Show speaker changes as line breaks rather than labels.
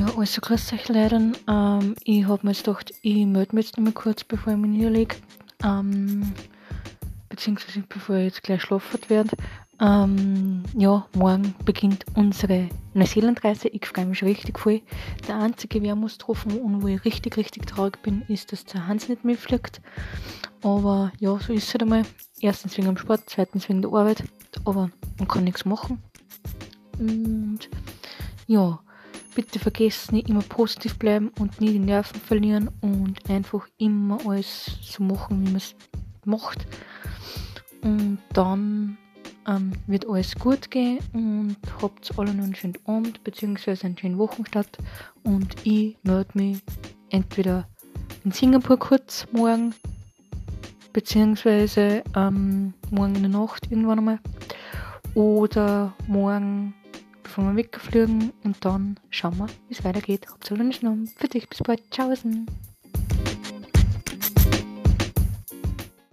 Ja, also grüß euch leider. Ähm, ich habe mir jetzt gedacht, ich melde mich jetzt noch mal kurz, bevor ich mich niederlege. Ähm, beziehungsweise bevor ich jetzt gleich schlafen werde. Ähm, ja, morgen beginnt unsere Neuseeland-Reise. Ich freue mich richtig voll. Der einzige Wermutstropfen, und wo ich richtig, richtig traurig bin, ist, dass der Hans nicht mitfliegt. Aber ja, so ist es halt einmal. Erstens wegen dem Sport, zweitens wegen der Arbeit. Aber man kann nichts machen. Und ja, bitte vergesst nicht immer positiv bleiben und nie die Nerven verlieren und einfach immer alles so machen, wie man es macht. Und dann ähm, wird alles gut gehen und habt alle noch einen schönen Abend bzw. einen schönen Wochenstart. Und ich melde mich entweder in Singapur kurz morgen beziehungsweise ähm, morgen in der Nacht irgendwann einmal oder morgen bevor wir wegfliegen und dann schauen wir, wie es weitergeht. Habt einen schönen. Für dich bis bald. Tschaußen.